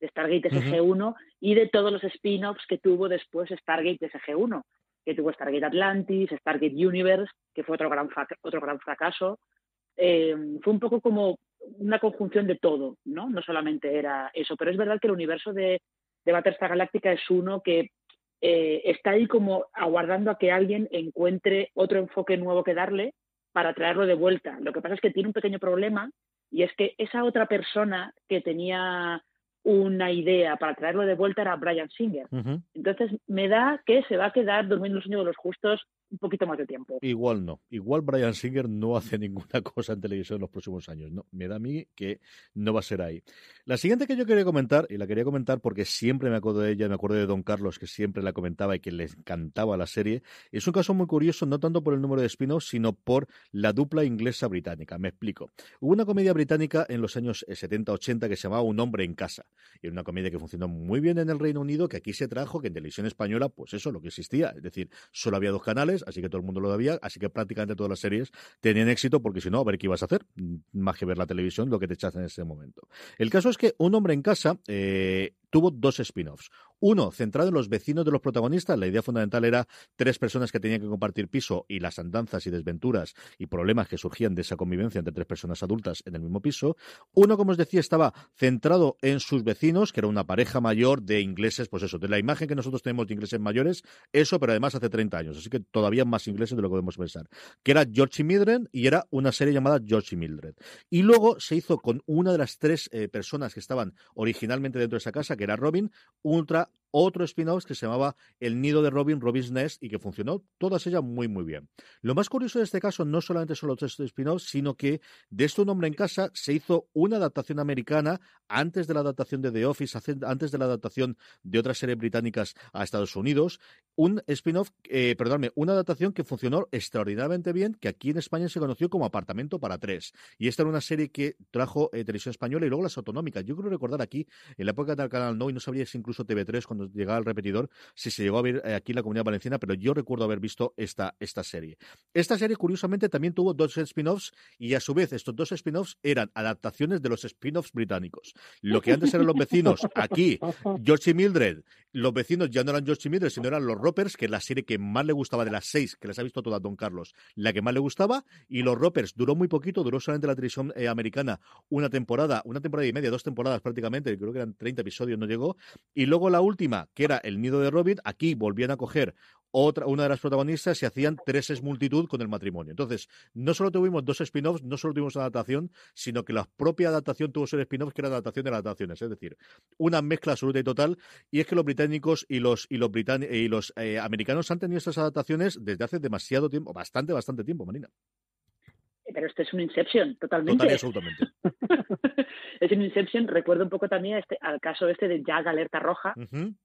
de Stargate SG-1 uh -huh. y de todos los spin-offs que tuvo después Stargate SG-1, que tuvo Stargate Atlantis, Stargate Universe, que fue otro gran, otro gran fracaso. Eh, fue un poco como una conjunción de todo, ¿no? No solamente era eso, pero es verdad que el universo de, de Battlestar Galactica es uno que eh, está ahí como aguardando a que alguien encuentre otro enfoque nuevo que darle para traerlo de vuelta. Lo que pasa es que tiene un pequeño problema y es que esa otra persona que tenía una idea para traerlo de vuelta era Brian Singer. Uh -huh. Entonces me da que se va a quedar durmiendo el sueño de los justos un poquito más de tiempo. Igual no. Igual Brian Singer no hace ninguna cosa en televisión en los próximos años. No, me da a mí que no va a ser ahí. La siguiente que yo quería comentar, y la quería comentar porque siempre me acuerdo de ella, me acuerdo de Don Carlos, que siempre la comentaba y que le encantaba la serie, es un caso muy curioso, no tanto por el número de spin-offs, sino por la dupla inglesa-británica. Me explico. Hubo una comedia británica en los años 70-80 que se llamaba Un hombre en casa. Y era una comedia que funcionó muy bien en el Reino Unido, que aquí se trajo, que en televisión española, pues eso, lo que existía. Es decir, solo había dos canales, así que todo el mundo lo sabía, así que prácticamente todas las series tenían éxito, porque si no, a ver qué ibas a hacer, más que ver la televisión, lo que te echas en ese momento. El caso es que Un hombre en casa eh, tuvo dos spin-offs. Uno, centrado en los vecinos de los protagonistas. La idea fundamental era tres personas que tenían que compartir piso y las andanzas y desventuras y problemas que surgían de esa convivencia entre tres personas adultas en el mismo piso. Uno, como os decía, estaba centrado en sus vecinos, que era una pareja mayor de ingleses, pues eso, de la imagen que nosotros tenemos de ingleses mayores, eso, pero además hace 30 años, así que todavía más ingleses de lo que podemos pensar. Que era George y Mildred y era una serie llamada George y Mildred. Y luego se hizo con una de las tres eh, personas que estaban originalmente dentro de esa casa, que era Robin, ultra otro spin-off que se llamaba El nido de Robin, Robin's Nest, y que funcionó todas ellas muy, muy bien. Lo más curioso de este caso no solamente son los tres spin-offs, sino que de esto un hombre en casa se hizo una adaptación americana antes de la adaptación de The Office, antes de la adaptación de otras series británicas a Estados Unidos, un spin-off, eh, perdónme, una adaptación que funcionó extraordinariamente bien, que aquí en España se conoció como Apartamento para tres. Y esta era una serie que trajo eh, televisión española y luego las autonómicas. Yo creo recordar aquí, en la época del canal No, y no sabría si incluso TV3 cuando llegaba al repetidor, si se llegó a ver eh, aquí en la comunidad valenciana, pero yo recuerdo haber visto esta, esta serie. Esta serie, curiosamente, también tuvo dos spin-offs y a su vez estos dos spin-offs eran adaptaciones de los spin-offs británicos. Lo que antes eran los vecinos, aquí, George y Mildred, los vecinos ya no eran George y Mildred, sino eran los Ropers, que es la serie que más le gustaba de las seis, que les ha visto toda Don Carlos, la que más le gustaba, y los Ropers duró muy poquito, duró solamente la televisión eh, americana una temporada, una temporada y media, dos temporadas prácticamente, creo que eran 30 episodios, no llegó, y luego la última que era El Nido de Robin, aquí volvían a coger otra, una de las protagonistas y hacían tres es multitud con el matrimonio. Entonces, no solo tuvimos dos spin-offs, no solo tuvimos una adaptación, sino que la propia adaptación tuvo ser spin-offs que era adaptación de las adaptaciones. Es decir, una mezcla absoluta y total. Y es que los británicos y los, y los, y los eh, americanos han tenido estas adaptaciones desde hace demasiado tiempo, bastante, bastante tiempo, Marina. Pero este es un Inception, totalmente. Total absolutamente. es un Inception. Recuerdo un poco también este, al caso este de Jag Alerta Roja,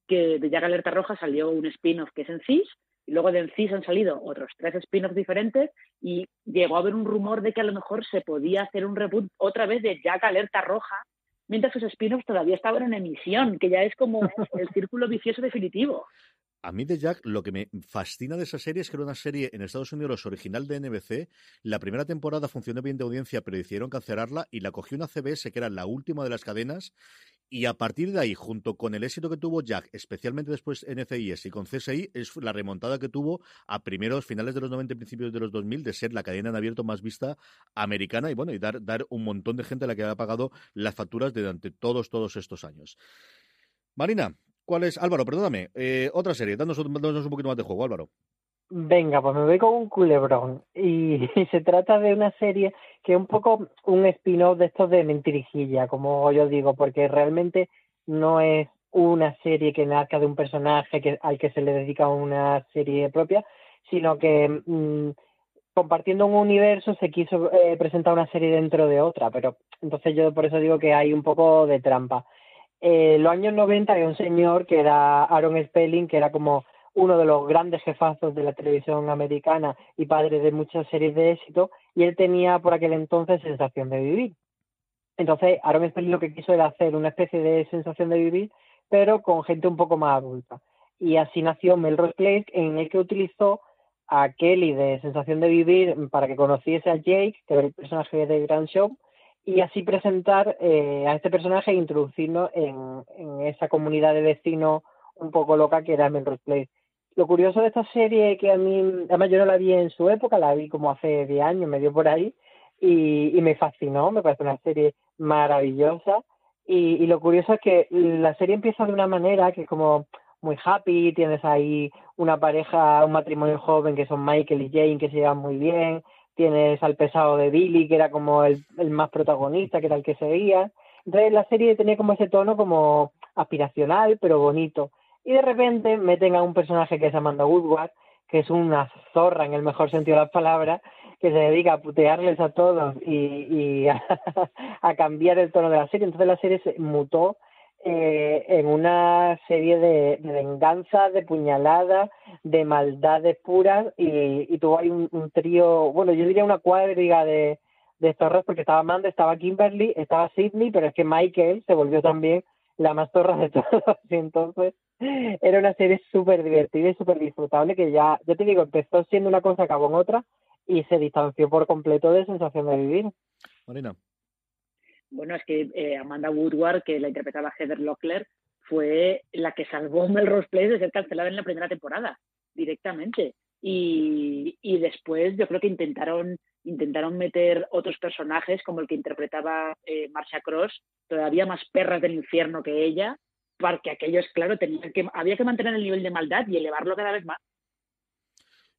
que de Jag Alerta Roja salió un spin-off que es en CIS, y luego de en CIS han salido otros tres spin-offs diferentes, y llegó a haber un rumor de que a lo mejor se podía hacer un reboot otra vez de Jag Alerta Roja, mientras sus spin-offs todavía estaban en emisión, que ya es como el círculo vicioso definitivo. A mí de Jack lo que me fascina de esa serie es que era una serie en Estados Unidos original de NBC. La primera temporada funcionó bien de audiencia, pero hicieron cancelarla y la cogió una CBS que era la última de las cadenas. Y a partir de ahí, junto con el éxito que tuvo Jack, especialmente después NCIS y con CSI, es la remontada que tuvo a primeros finales de los 90 y principios de los 2000 de ser la cadena en abierto más vista americana y bueno, y dar, dar un montón de gente a la que ha pagado las facturas durante todos, todos estos años. Marina, ¿Cuál es? Álvaro, perdóname. Eh, otra serie, danos, un poquito más de juego, Álvaro. Venga, pues me voy con un culebrón. Y, se trata de una serie que es un poco un spin-off de estos de mentirijilla, como yo digo, porque realmente no es una serie que nazca de un personaje al que se le dedica una serie propia, sino que mm, compartiendo un universo se quiso eh, presentar una serie dentro de otra, pero entonces yo por eso digo que hay un poco de trampa eh, los años 90 había un señor que era Aaron Spelling, que era como uno de los grandes jefazos de la televisión americana y padre de muchas series de éxito, y él tenía por aquel entonces sensación de vivir. Entonces, Aaron Spelling lo que quiso era hacer una especie de sensación de vivir, pero con gente un poco más adulta. Y así nació Melrose Place, en el que utilizó a Kelly de Sensación de Vivir para que conociese a Jake, que era el personaje de Grand Show, y así presentar eh, a este personaje e introducirlo en, esa comunidad de vecinos un poco loca que era Melrose Place. Lo curioso de esta serie que a mí, además yo no la vi en su época, la vi como hace 10 años, medio por ahí, y, me fascinó, me parece una serie maravillosa. Y, y, lo curioso es que la serie empieza de una manera que es como muy happy, tienes ahí una pareja, un matrimonio joven que son Michael y Jane que se llevan muy bien, tienes al pesado de Billy, que era como el, más protagonista, que era el que seguía. Entonces la serie tenía como ese tono como aspiracional, pero bonito. Y de repente meten a un personaje que es Amanda Woodward, que es una zorra en el mejor sentido de las palabras, que se dedica a putearles a todos y, a, a, cambiar el tono de la serie. Entonces la serie se mutó eh, en una serie de, venganza, de puñaladas, de maldades puras y, y tuvo ahí un, trío, bueno, yo diría una cuadriga de, de torres porque estaba Amanda, estaba Kimberly, estaba Sidney, pero es que Michael se volvió también la más torra de todos y entonces era una serie súper divertida y súper disfrutable que ya, yo te digo, empezó siendo una cosa, acabó en otra y se distanció por completo de sensación de vivir. Marina. Bueno, es que eh, Amanda Woodward, que la interpretaba Heather Locklear, fue la que salvó Melrose Place de ser cancelada en la primera temporada, directamente. Y, después yo creo que intentaron intentaron meter otros personajes como el que interpretaba eh, Marcia Cross, todavía más perras del infierno que ella, porque aquellos, claro, tenían que, había que mantener el nivel de maldad y elevarlo cada vez más.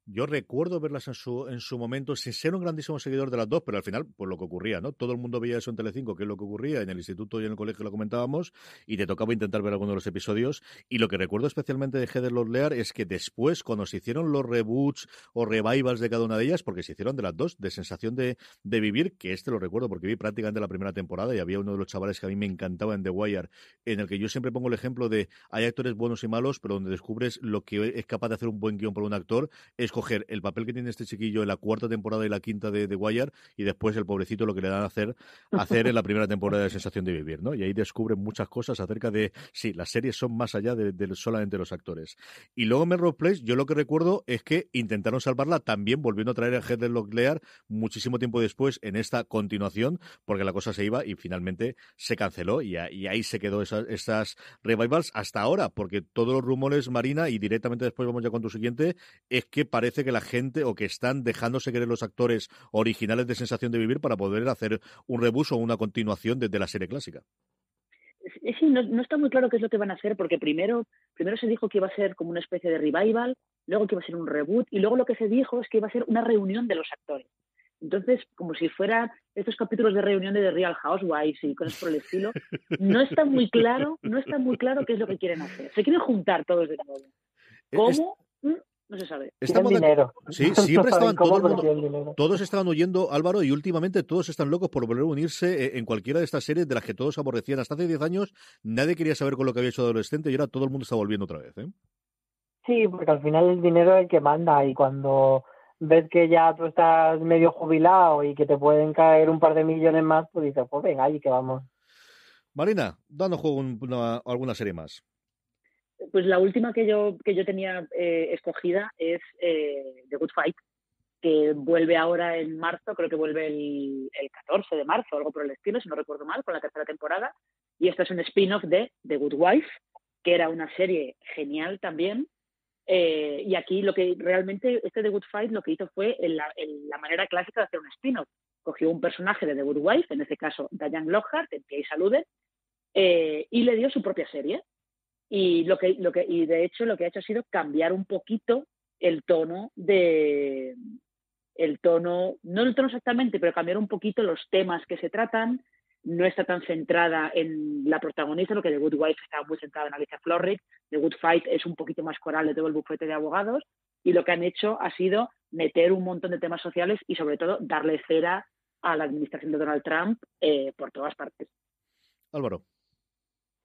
Yo recuerdo verlas en su, en su momento, sin ser un grandísimo seguidor de las dos, pero al final, pues lo que ocurría, ¿no? Todo el mundo veía eso en Telecinco, que es lo que ocurría, en el instituto y en el colegio lo comentábamos, y te tocaba intentar ver alguno de los episodios. Y lo que recuerdo especialmente de Heather Lear es que después, cuando se hicieron los reboots o revivals de cada una de ellas, porque se hicieron de las dos, de sensación de, de vivir, que este lo recuerdo porque vi prácticamente la primera temporada y había uno de los chavales que a mí me encantaba en The Wire, en el que yo siempre pongo el ejemplo de hay actores buenos y malos, pero donde descubres lo que es capaz de hacer un buen guion por un actor, es coger el papel que tiene este chiquillo en la cuarta temporada y la quinta de The Wire y después el pobrecito lo que le dan a hacer, hacer en la primera temporada de Sensación de Vivir, ¿no? Y ahí descubren muchas cosas acerca de, sí, las series son más allá de, solamente los actores. Y luego Melrose Place, yo lo que recuerdo es que intentaron salvarla también volviendo a traer a Heather Locklear muchísimo tiempo después en esta continuación, porque la cosa se iba y finalmente se canceló y, ahí se quedó esas, esas revivals hasta ahora, porque todos los rumores, Marina, y directamente después vamos ya con tu siguiente, es que parece que la gente o que están dejándose querer los actores originales de Sensación de Vivir para poder hacer un rebus o una continuación desde la serie clásica. Sí, no, no, está muy claro qué es lo que van a hacer, porque primero, primero se dijo que iba a ser como una especie de revival, luego que iba a ser un reboot, y luego lo que se dijo es que iba a ser una reunión de los actores. Entonces, como si fueran estos capítulos de reunión de The Real Housewives y cosas por el estilo, no está muy claro, no está muy claro qué es lo que quieren hacer. Se quieren juntar todos de nuevo. ¿Cómo? Mm, no se sabe. Estamos dinero. Sí, siempre estaban todo mundo, todos estaban huyendo, Álvaro, y últimamente todos están locos por volver a unirse eh, en cualquiera de estas series de las que todos aborrecían. Hasta hace 10 años nadie quería saber con lo que había hecho adolescente y ahora todo el mundo está volviendo otra vez. ¿eh? Sí, porque al final el dinero es el que manda y cuando ves que ya tú estás medio jubilado y que te pueden caer un par de millones más, pues dices, pues venga, ahí que vamos. Marina, danos juego una, alguna serie más. Pues la última que yo, que yo tenía eh, escogida es eh, The Good Fight, que vuelve ahora en marzo, creo que vuelve el, el 14 de marzo, algo por el estilo, si no recuerdo mal, con la tercera temporada. Y esta es un spin-off de The Good Wife, que era una serie genial también, eh, y aquí lo que realmente este The Good Fight lo que hizo fue en la, manera clásica de hacer un spin-off. Cogió un personaje de The Good Wife, en este caso Diane Lockhart, en que salude, eh, y le dio su propia serie. Y, lo que, lo que, y de hecho lo que ha hecho ha sido cambiar un poquito el tono de el tono, no el tono exactamente, pero cambiar un poquito los temas que se tratan, no está tan centrada en la protagonista, lo que The Good Wife está muy centrada en Alicia Florrick, The Good Fight es un poquito más coral de todo el bufete de abogados, y lo que han hecho ha sido meter un montón de temas sociales y sobre todo darle cera a la administración de Donald Trump eh, por todas partes. Álvaro.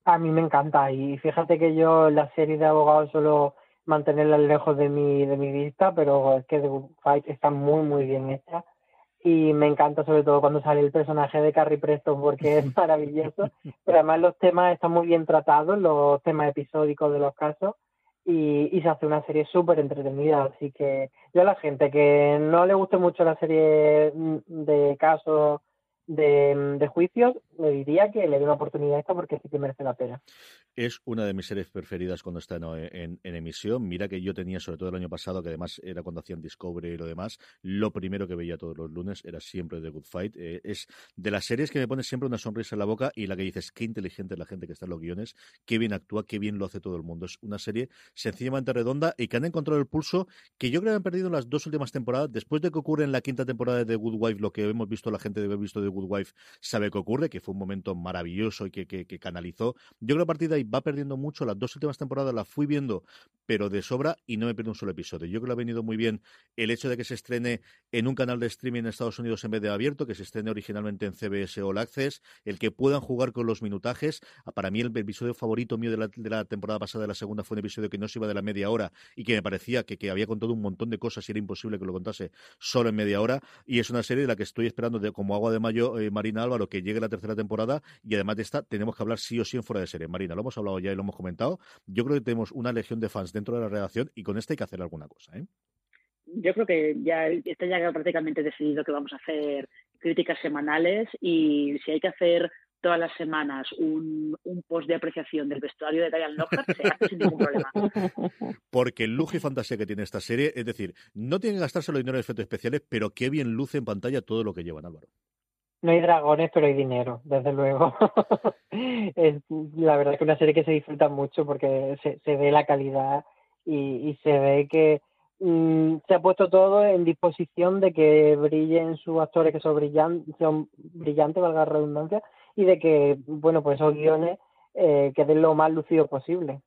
A mí me encanta y fíjate que yo la serie de abogados solo mantenerla lejos de mi, de mi vista, pero es que The Good Fight está muy, muy bien hecha y me encanta sobre todo cuando sale el personaje de Carrie Preston porque es maravilloso, pero además los temas están muy bien tratados, los temas episódicos de los casos y, y se hace una serie súper entretenida, así que yo a la gente que no le guste mucho la serie de casos de, de juicios, le diría que le dé una oportunidad a esta porque sí que merece la pena. Es una de mis series preferidas cuando está en, emisión. Mira que yo tenía, sobre todo el año pasado, que además era cuando hacían Discovery y lo demás, lo primero que veía todos los lunes era siempre The Good Fight. Eh, es de las series que me pone siempre una sonrisa en la boca y la que dices, qué inteligente es la gente que está en los guiones, qué bien actúa, qué bien lo hace todo el mundo. Es una serie sencillamente redonda y que han encontrado el pulso que yo creo que han perdido en las dos últimas temporadas. Después de que ocurre en la quinta temporada de The Good Wife, lo que hemos visto la gente debe haber visto de Good Wife sabe que ocurre, que fue un momento maravilloso y que, que, canalizó. Yo creo que a partir de ahí va perdiendo mucho. Las dos últimas temporadas las fui viendo, pero de sobra y no me pierdo un solo episodio. Yo creo que ha venido muy bien el hecho de que se estrene en un canal de streaming en Estados Unidos en vez de abierto, que se estrene originalmente en CBS All Access, el que puedan jugar con los minutajes. Para mí el episodio favorito mío de la, de la temporada pasada, de la segunda, fue un episodio que no se iba de la media hora y que me parecía que, que había contado un montón de cosas y era imposible que lo contase solo en media hora. Y es una serie de la que estoy esperando como agua de mayo, eh, Marina Álvaro, que llegue la tercera temporada y además de esta tenemos que hablar sí o sí en fuera de serie. Marina, lo hemos hablado ya y lo hemos comentado. Yo creo que tenemos una legión de fans dentro de la redacción y con esta hay que hacer alguna cosa. ¿eh? Yo creo que ya está ya prácticamente decidido que vamos a hacer críticas semanales y si hay que hacer todas las semanas un, post de apreciación del vestuario de Diane Lockhart se hace sin ningún problema. Porque el lujo y fantasía que tiene esta serie, es decir, no tienen que gastarse los dinero en efectos especiales, pero qué bien luce en pantalla todo lo que llevan, Álvaro. No hay dragones, pero hay dinero, desde luego. es la verdad que una serie que se disfruta mucho porque se, se ve la calidad y, y se ve que mm, se ha puesto todo en disposición de que brillen sus actores que son brillantes, son brillantes, valga la redundancia, y de que, bueno, pues esos guiones eh, queden lo más lucidos posible.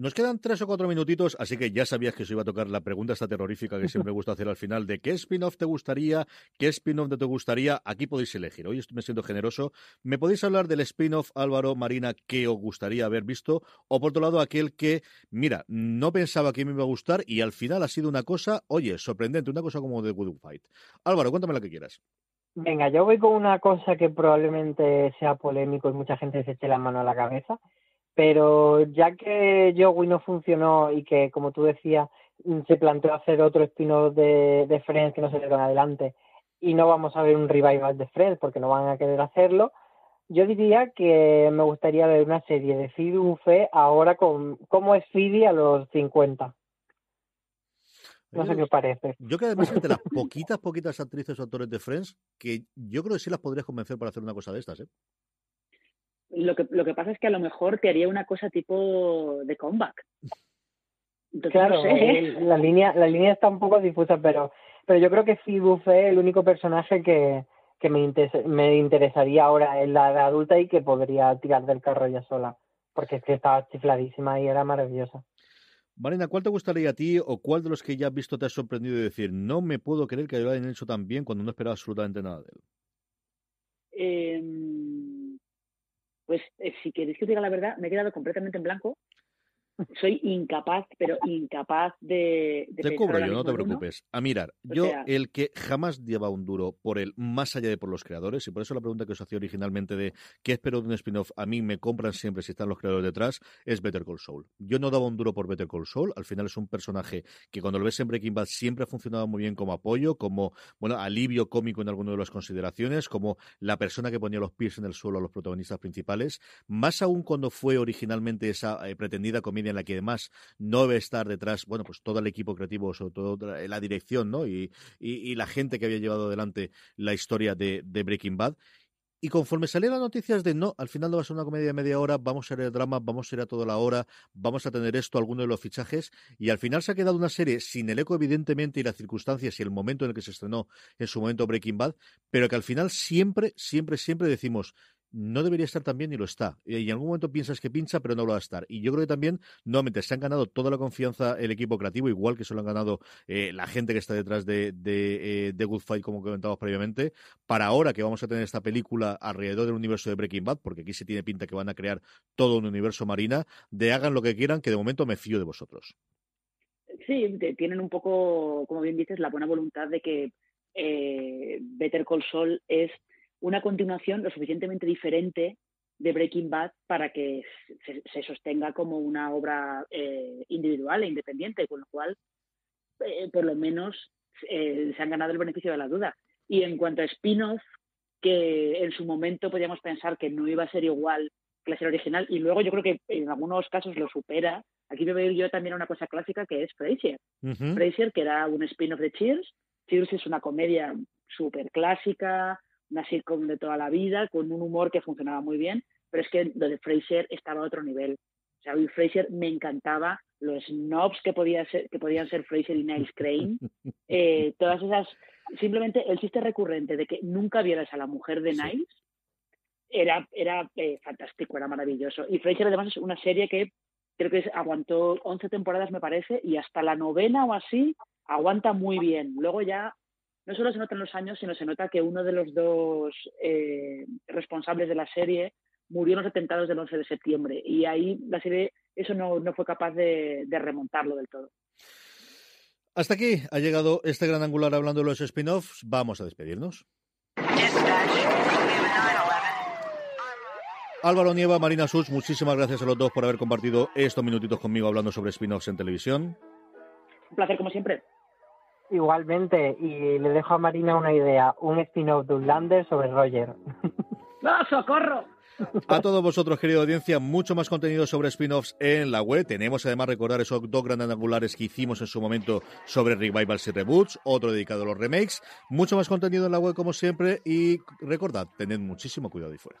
Nos quedan tres o cuatro minutitos, así que ya sabías que se iba a tocar la pregunta esta terrorífica que siempre me gusta hacer al final de qué spin-off te gustaría, qué spin-off te gustaría. Aquí podéis elegir. Hoy me siento generoso. Me podéis hablar del spin-off Álvaro Marina que os gustaría haber visto, o por otro lado aquel que, mira, no pensaba que me iba a gustar y al final ha sido una cosa, oye, sorprendente, una cosa como The Good Fight. Álvaro, cuéntame la que quieras. Venga, yo voy con una cosa que probablemente sea polémico y mucha gente se eche la mano a la cabeza pero ya que Joey no funcionó y que, como tú decías, se planteó hacer otro spin-off de, de Friends que no se le dieron adelante y no vamos a ver un revival de Friends porque no van a querer hacerlo, yo diría que me gustaría ver una serie de Phoebe Buffet ahora con cómo es Phoebe a los 50. No sé qué os parece. Yo creo que además de las poquitas, poquitas actrices o actores de Friends que yo creo que sí las podrías convencer para hacer una cosa de estas, ¿eh? Lo que, lo que pasa es que a lo mejor te haría una cosa tipo de comeback. claro, la línea la línea está un poco difusa, pero pero yo creo que Phoebe es el único personaje que, que me, me interesaría ahora en la de adulta y que podría tirar del carro ya sola, porque es que estaba chifladísima y era maravillosa. Marina, ¿cuál te gustaría a ti o cuál de los que ya has visto te ha sorprendido de decir, no me puedo creer que lo hayan hecho tan bien cuando no esperaba absolutamente nada de él? Em, pues eh, si queréis que diga la verdad, me he quedado completamente en blanco soy incapaz, pero incapaz de... te cubro yo, no te preocupes. A mirar, yo el que jamás lleva un duro por él, más allá de por los creadores, y por eso la pregunta que os hacía originalmente de qué espero de un spin-off, a mí me compran siempre si están los creadores detrás, es Better Call Saul. Yo no daba un duro por Better Call Saul, al final es un personaje que cuando lo ves en Breaking Bad siempre ha funcionado muy bien como apoyo, como, bueno, alivio cómico en alguna de las consideraciones, como la persona que ponía los pies en el suelo a los protagonistas principales, más aún cuando fue originalmente esa eh, pretendida comedia en la que además no debe estar detrás, bueno, pues todo el equipo creativo, sobre todo la dirección, ¿no? Y, la gente que había llevado adelante la historia de, Breaking Bad. Y conforme salían las noticias de no, al final no va a ser una comedia de media hora, vamos a ir el drama, vamos a ir a toda la hora, vamos a tener esto, alguno de los fichajes, y al final se ha quedado una serie sin el eco, evidentemente, y las circunstancias y el momento en el que se estrenó en su momento Breaking Bad, pero que al final siempre, siempre, siempre decimos, no debería estar tan bien y lo está. Y en algún momento piensas que pincha, pero no lo va a estar. Y yo creo que también, nuevamente, se han ganado toda la confianza el equipo creativo, igual que se lo han ganado eh, la gente que está detrás de, de, eh, Good Fight, como comentábamos previamente, para ahora que vamos a tener esta película alrededor del universo de Breaking Bad, porque aquí se tiene pinta que van a crear todo un universo marina, de hagan lo que quieran, que de momento me fío de vosotros. Sí, tienen un poco, como bien dices, la buena voluntad de que eh, Better Call Saul es una continuación lo suficientemente diferente de Breaking Bad para que se, sostenga como una obra eh, individual e independiente, con lo cual, eh, por lo menos, eh, se han ganado el beneficio de la duda. Y en cuanto a spin-off, que en su momento podíamos pensar que no iba a ser igual que la serie original, y luego yo creo que en algunos casos lo supera. Aquí me veo yo también una cosa clásica que es Frasier. Frasier, que era un spin-off de Cheers. Cheers es una comedia súper clásica, una sitcom de toda la vida, con un humor que funcionaba muy bien, pero es que lo de Fraser estaba a otro nivel. O sea, Fraser me encantaba, los snobs que, podía ser, que podían ser Fraser y Niles Crane, eh, todas esas, simplemente el chiste recurrente de que nunca vieras a la mujer de Niles era, era eh, fantástico, era maravilloso. Y Fraser además es una serie que creo que aguantó 11 temporadas, me parece, y hasta la novena o así aguanta muy bien. Luego ya no solo se notan los años, sino se nota que uno de los dos eh, responsables de la serie murió en los atentados del 11 de septiembre y ahí la serie eso no, fue capaz de, remontarlo del todo. Hasta aquí ha llegado este gran angular hablando de los spin-offs. Vamos a despedirnos. Álvaro Nieva, Marina Sus, muchísimas gracias a los dos por haber compartido estos minutitos conmigo hablando sobre spin-offs en televisión. Un placer como siempre. Igualmente, y le dejo a Marina una idea, un spin-off de Lander sobre Roger. ¡No, socorro! A todos vosotros, querida audiencia, mucho más contenido sobre spin-offs en la web. Tenemos además recordar esos dos grandes angulares que hicimos en su momento sobre revivals y reboots, otro dedicado a los remakes. Mucho más contenido en la web como siempre y recordad, tened muchísimo cuidado ahí fuera.